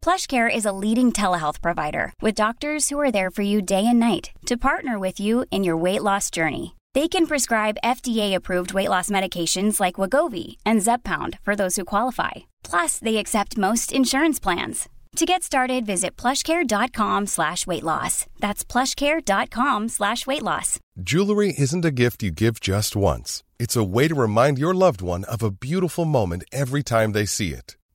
PlushCare is a leading telehealth provider with doctors who are there for you day and night to partner with you in your weight loss journey. They can prescribe FDA-approved weight loss medications like Wagovi and Zepbound for those who qualify. Plus, they accept most insurance plans. To get started, visit plushcare.com slash weight loss. That's plushcare.com slash weight loss. Jewelry isn't a gift you give just once. It's a way to remind your loved one of a beautiful moment every time they see it.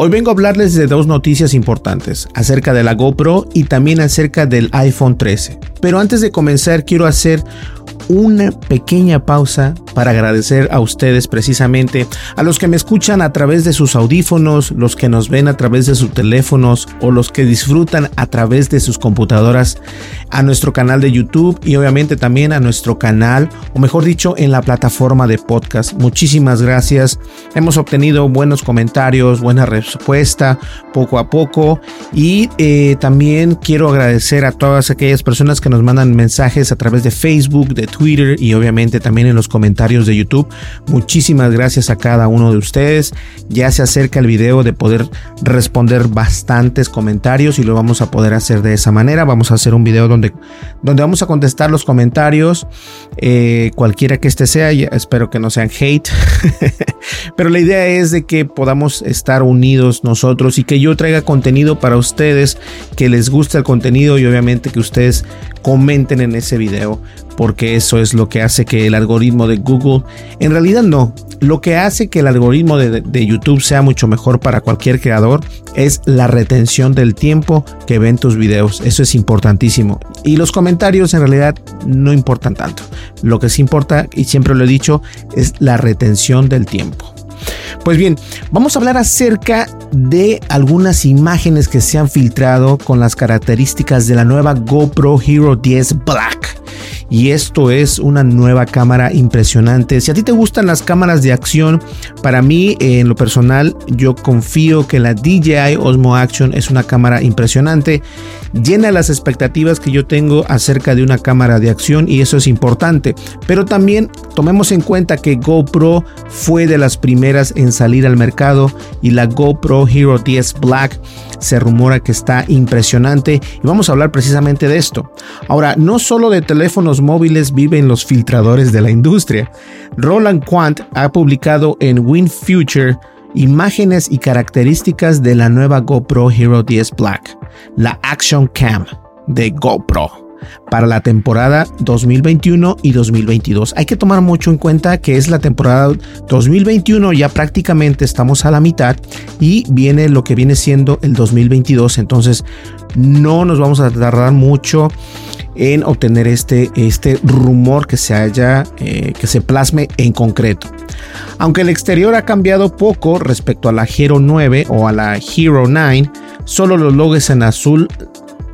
Hoy vengo a hablarles de dos noticias importantes, acerca de la GoPro y también acerca del iPhone 13. Pero antes de comenzar quiero hacer una pequeña pausa para agradecer a ustedes precisamente, a los que me escuchan a través de sus audífonos, los que nos ven a través de sus teléfonos o los que disfrutan a través de sus computadoras, a nuestro canal de YouTube y obviamente también a nuestro canal, o mejor dicho, en la plataforma de podcast. Muchísimas gracias. Hemos obtenido buenos comentarios, buena respuesta poco a poco y eh, también quiero agradecer a todas aquellas personas que nos mandan mensajes a través de Facebook, de Twitter y obviamente también en los comentarios de YouTube. Muchísimas gracias a cada uno de ustedes. Ya se acerca el video de poder responder bastantes comentarios y lo vamos a poder hacer de esa manera. Vamos a hacer un video donde, donde vamos a contestar los comentarios, eh, cualquiera que este sea. espero que no sean hate, pero la idea es de que podamos estar unidos nosotros y que yo traiga contenido para ustedes, que les guste el contenido y obviamente que ustedes comenten en ese video porque eso es lo que hace que el algoritmo de Google, en realidad no, lo que hace que el algoritmo de, YouTube sea mucho mejor para cualquier creador es la retención del tiempo que ven tus videos, eso es importantísimo. Y los comentarios en realidad no importan tanto, lo que sí importa, y siempre lo he dicho, es la retención del tiempo. Pues bien, vamos a hablar acerca de algunas imágenes que se han filtrado con las características de la nueva GoPro Hero 10 Black y esto es una nueva cámara impresionante. Si a ti te gustan las cámaras de acción, para mí en lo personal yo confío que la DJI Osmo Action es una cámara impresionante, llena las expectativas que yo tengo acerca de una cámara de acción y eso es importante. Pero también tomemos en cuenta que GoPro fue de las primeras en salir al mercado y la GoPro Hero 10 Black se rumora que está impresionante y vamos a hablar precisamente de esto. Ahora, no solo de teléfonos móviles viven los filtradores de la industria. Roland Quant ha publicado en WinFuture imágenes y características de la nueva GoPro Hero 10 Black, la Action Cam de GoPro para la temporada 2021 y 2022. Hay que tomar mucho en cuenta que es la temporada 2021, ya prácticamente estamos a la mitad y viene lo que viene siendo el 2022, entonces no nos vamos a tardar mucho en obtener este, este rumor que se haya, eh, que se plasme en concreto. Aunque el exterior ha cambiado poco respecto a la Hero 9 o a la Hero 9, solo los logos en azul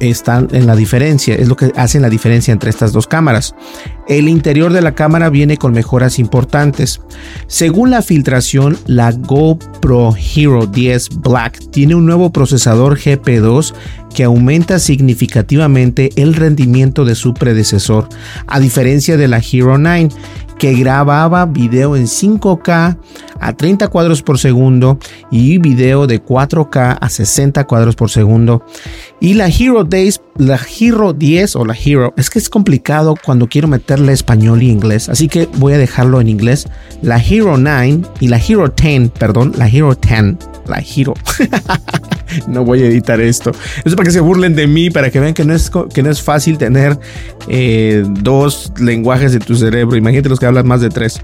están en la diferencia, es lo que hace la diferencia entre estas dos cámaras. El interior de la cámara viene con mejoras importantes. Según la filtración, la GoPro Hero 10 Black tiene un nuevo procesador GP2 que aumenta significativamente el rendimiento de su predecesor, a diferencia de la Hero 9 que grababa video en 5K a 30 cuadros por segundo y video de 4K a 60 cuadros por segundo. Y la Hero Days, la Hero 10 o la Hero, es que es complicado cuando quiero meterle español y inglés, así que voy a dejarlo en inglés. La Hero 9 y la Hero 10, perdón, la Hero 10, la Hero. no voy a editar esto. Eso es para que se burlen de mí, para que vean que no es, que no es fácil tener eh, dos lenguajes de tu cerebro. Imagínate los que hablan más de tres.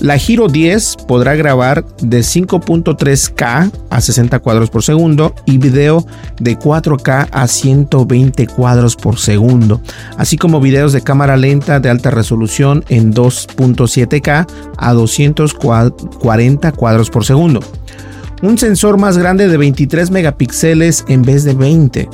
La Giro 10 podrá grabar de 5.3K a 60 cuadros por segundo y video de 4K a 120 cuadros por segundo, así como videos de cámara lenta de alta resolución en 2.7K a 240 cuadros por segundo. Un sensor más grande de 23 megapíxeles en vez de 20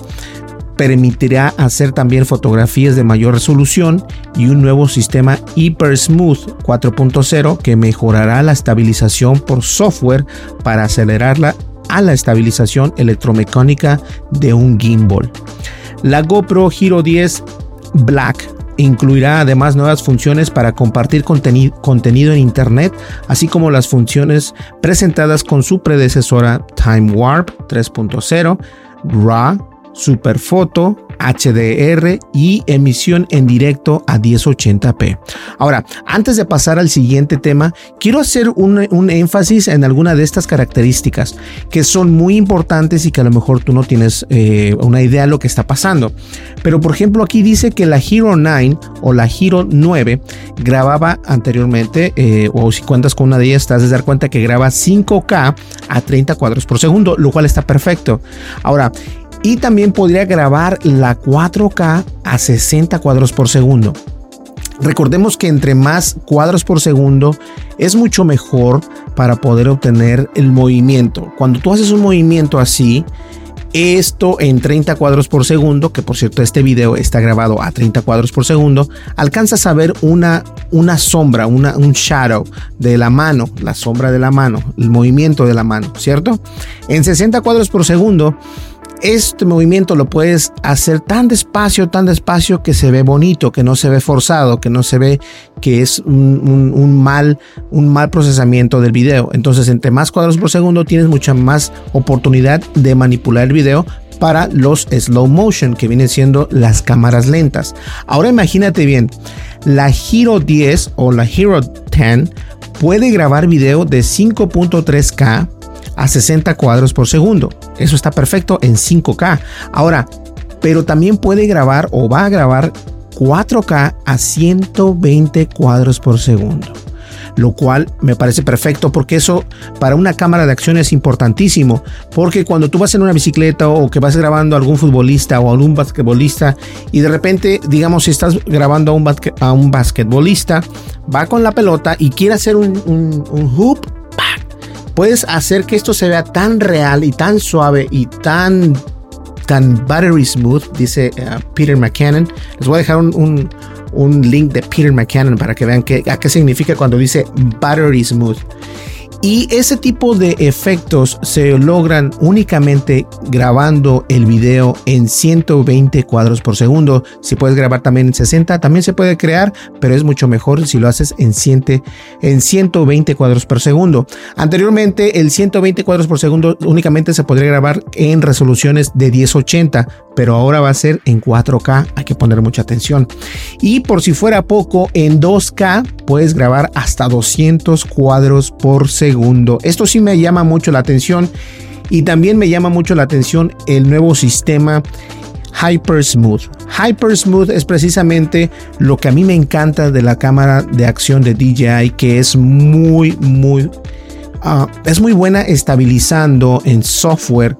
permitirá hacer también fotografías de mayor resolución y un nuevo sistema Hyper Smooth 4.0 que mejorará la estabilización por software para acelerarla a la estabilización electromecánica de un gimbal. La GoPro Hero 10 Black incluirá además nuevas funciones para compartir contenido en Internet, así como las funciones presentadas con su predecesora Time Warp 3.0, RAW Superfoto, HDR y emisión en directo a 1080p. Ahora, antes de pasar al siguiente tema, quiero hacer un, énfasis en alguna de estas características que son muy importantes y que a lo mejor tú no tienes eh, una idea de lo que está pasando. Pero por ejemplo, aquí dice que la Hero 9 o la Hero 9 grababa anteriormente, eh, o si cuentas con una de ellas, te a dar cuenta que graba 5K a 30 cuadros por segundo, lo cual está perfecto. Ahora, y también podría grabar la 4K a 60 cuadros por segundo. Recordemos que entre más cuadros por segundo es mucho mejor para poder obtener el movimiento. Cuando tú haces un movimiento así, esto en 30 cuadros por segundo, que por cierto este video está grabado a 30 cuadros por segundo, alcanzas a ver una, una sombra, una, un shadow de la mano, la sombra de la mano, el movimiento de la mano, ¿cierto? En 60 cuadros por segundo este movimiento lo puedes hacer tan despacio, tan despacio que se ve bonito, que no se ve forzado, que no se ve que es un, mal, un mal procesamiento del video. Entonces, entre más cuadros por segundo, tienes mucha más oportunidad de manipular el video para los slow motion, que vienen siendo las cámaras lentas. Ahora imagínate bien, la Hero 10 o la Hero 10 puede grabar video de 5.3K a 60 cuadros por segundo. Eso está perfecto en 5K. Ahora, pero también puede grabar o va a grabar 4K a 120 cuadros por segundo. Lo cual me parece perfecto porque eso para una cámara de acción es importantísimo. Porque cuando tú vas en una bicicleta o que vas grabando a algún futbolista o algún basquetbolista y de repente, digamos, si estás grabando a un, a un basquetbolista, va con la pelota y quiere hacer un, un hoop puedes hacer que esto se vea tan real y tan suave y tan tan buttery smooth, dice uh, Peter McCannon. Les voy a dejar un, un, link de Peter McCannon para que vean qué, a qué significa cuando dice buttery smooth. Y ese tipo de efectos se logran únicamente grabando el video en 120 cuadros por segundo. Si puedes grabar también en 60, también se puede crear, pero es mucho mejor si lo haces en, en 120 cuadros por segundo. Anteriormente, el 120 cuadros por segundo únicamente se podría grabar en resoluciones de 1080, pero ahora va a ser en 4K. Hay que poner mucha atención. Y por si fuera poco, en 2K puedes grabar hasta 200 cuadros por segundo Esto sí me llama mucho la atención y también me llama mucho la atención el nuevo sistema Hyper Smooth. Hyper Smooth es precisamente lo que a mí me encanta de la cámara de acción de DJI, que es muy, muy, ah, es muy buena estabilizando en software.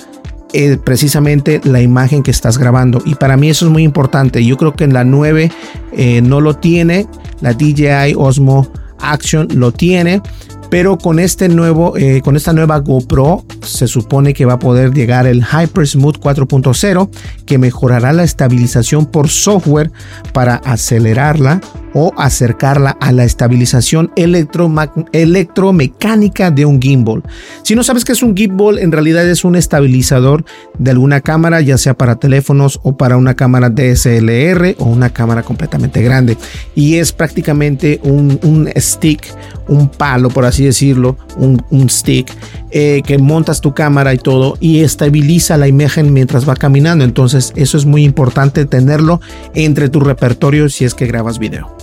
Eh, precisamente la imagen que estás grabando y para mí eso es muy importante yo creo que en la 9 eh, no lo tiene la DJI Osmo Action lo tiene pero con este nuevo, eh, con esta nueva GoPro se supone que va a poder llegar el Hyper Smooth 4.0 que mejorará la estabilización por software para acelerarla o acercarla a la estabilización electromecánica de un gimbal. Si no sabes qué es un gimbal, en realidad es un estabilizador de alguna cámara, ya sea para teléfonos o para una cámara DSLR o una cámara completamente grande. Y es prácticamente un, stick, un palo, por así decirlo, un, stick eh, que montas tu cámara y todo y estabiliza la imagen mientras va caminando. Entonces eso es muy importante tenerlo entre tu repertorio si es que grabas video.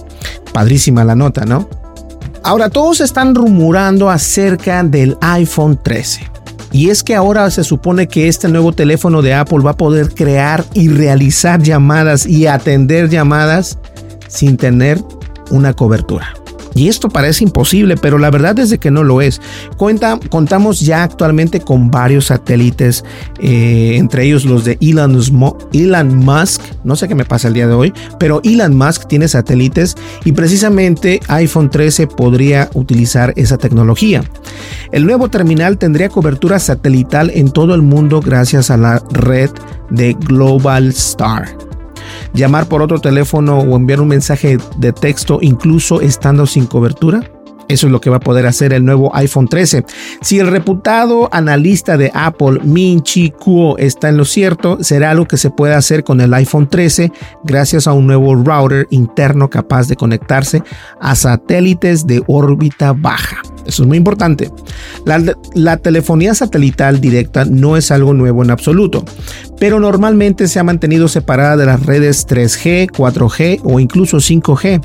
Padrísima la nota, ¿no? Ahora todos están rumorando acerca del iPhone 13. Y es que ahora se supone que este nuevo teléfono de Apple va a poder crear y realizar llamadas y atender llamadas sin tener una cobertura. Y esto parece imposible, pero la verdad es de que no lo es. Cuenta, contamos ya actualmente con varios satélites, eh, entre ellos los de Elon, Elon Musk. No sé qué me pasa el día de hoy, pero Elon Musk tiene satélites y precisamente iPhone 13 podría utilizar esa tecnología. El nuevo terminal tendría cobertura satelital en todo el mundo gracias a la red de Global Star llamar por otro teléfono o enviar un mensaje de texto incluso estando sin cobertura? Eso es lo que va a poder hacer el nuevo iPhone 13. Si el reputado analista de Apple, Min Chi Kuo, está en lo cierto, será algo que se puede hacer con el iPhone 13 gracias a un nuevo router interno capaz de conectarse a satélites de órbita baja. Eso es muy importante. La, telefonía satelital directa no es algo nuevo en absoluto, pero normalmente se ha mantenido separada de las redes 3G, 4G o incluso 5G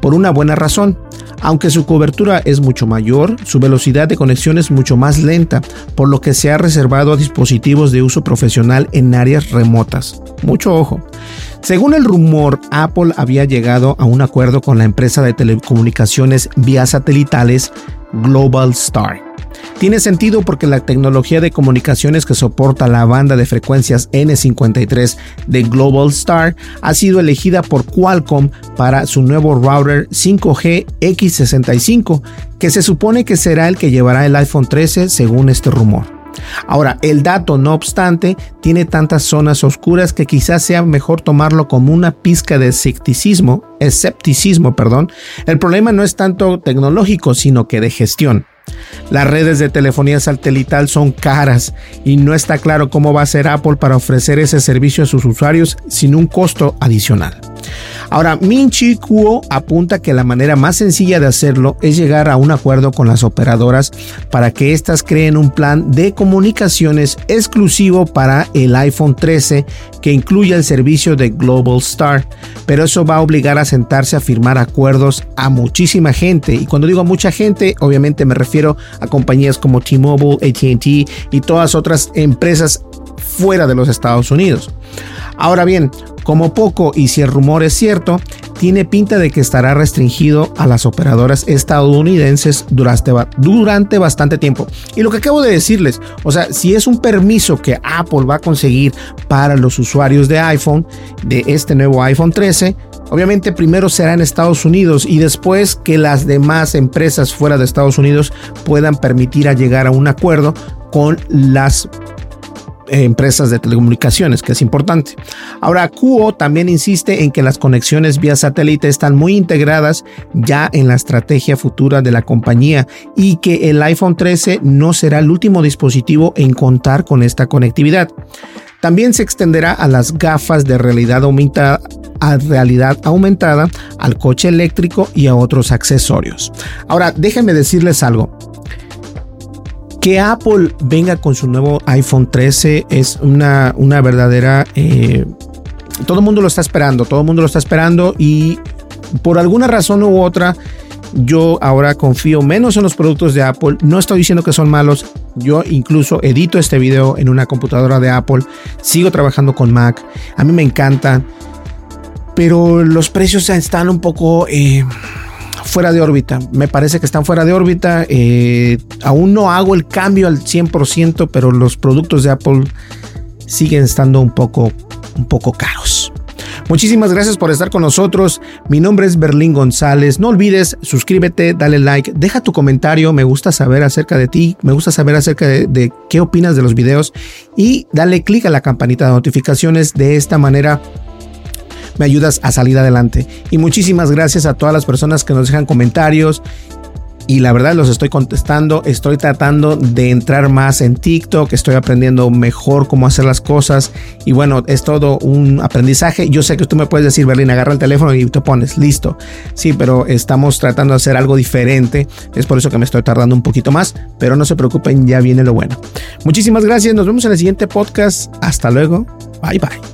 por una buena razón. Aunque su cobertura es mucho mayor, su velocidad de conexión es mucho más lenta, por lo que se ha reservado a dispositivos de uso profesional en áreas remotas. Mucho ojo. Según el rumor, Apple había llegado a un acuerdo con la empresa de telecomunicaciones vía satelitales Global Star tiene sentido porque la tecnología de comunicaciones que soporta la banda de frecuencias N53 de Global Star ha sido elegida por Qualcomm para su nuevo router 5G X65, que se supone que será el que llevará el iPhone 13 según este rumor. Ahora, el dato, no obstante, tiene tantas zonas oscuras que quizás sea mejor tomarlo como una pizca de escepticismo, escepticismo, perdón. El problema no es tanto tecnológico, sino que de gestión. Las redes de telefonía satelital son caras y no está claro cómo va a ser Apple para ofrecer ese servicio a sus usuarios sin un costo adicional. Ahora, Minchi Kuo apunta que la manera más sencilla de hacerlo es llegar a un acuerdo con las operadoras para que éstas creen un plan de comunicaciones exclusivo para el iPhone 13 que incluya el servicio de Global Star. Pero eso va a obligar a sentarse a firmar acuerdos a muchísima gente. Y cuando digo a mucha gente, obviamente me refiero a compañías como T-Mobile, ATT y todas otras empresas fuera de los Estados Unidos. Ahora bien, como poco, y si el rumor es cierto, tiene pinta de que estará restringido a las operadoras estadounidenses durante, bastante tiempo. Y lo que acabo de decirles, o sea, si es un permiso que Apple va a conseguir para los usuarios de iPhone, de este nuevo iPhone 13, obviamente primero será en Estados Unidos y después que las demás empresas fuera de Estados Unidos puedan permitir a llegar a un acuerdo con las empresas de telecomunicaciones, que es importante. Ahora, QO también insiste en que las conexiones vía satélite están muy integradas ya en la estrategia futura de la compañía y que el iPhone 13 no será el último dispositivo en contar con esta conectividad. También se extenderá a las gafas de realidad aumentada, a realidad aumentada, al coche eléctrico y a otros accesorios. Ahora, déjenme decirles algo. Que Apple venga con su nuevo iPhone 13 es una, una verdadera... Eh, todo el mundo lo está esperando, todo el mundo lo está esperando y por alguna razón u otra yo ahora confío menos en los productos de Apple. No estoy diciendo que son malos. Yo incluso edito este video en una computadora de Apple. Sigo trabajando con Mac. A mí me encantan. Pero los precios están un poco... Eh, fuera de órbita. Me parece que están fuera de órbita. Eh, aún no hago el cambio al 100%, pero los productos de Apple siguen estando un poco, un poco caros. Muchísimas gracias por estar con nosotros. Mi nombre es Berlín González. No olvides, suscríbete, dale like, deja tu comentario. Me gusta saber acerca de ti, me gusta saber acerca de, qué opinas de los videos y dale click a la campanita de notificaciones. De esta manera me ayudas a salir adelante. Y muchísimas gracias a todas las personas que nos dejan comentarios. Y la verdad los estoy contestando, estoy tratando de entrar más en TikTok, estoy aprendiendo mejor cómo hacer las cosas y bueno, es todo un aprendizaje. Yo sé que tú me puedes decir, Berlín, agarra el teléfono y te pones, listo. Sí, pero estamos tratando de hacer algo diferente, es por eso que me estoy tardando un poquito más, pero no se preocupen, ya viene lo bueno. Muchísimas gracias, nos vemos en el siguiente podcast, hasta luego, bye bye.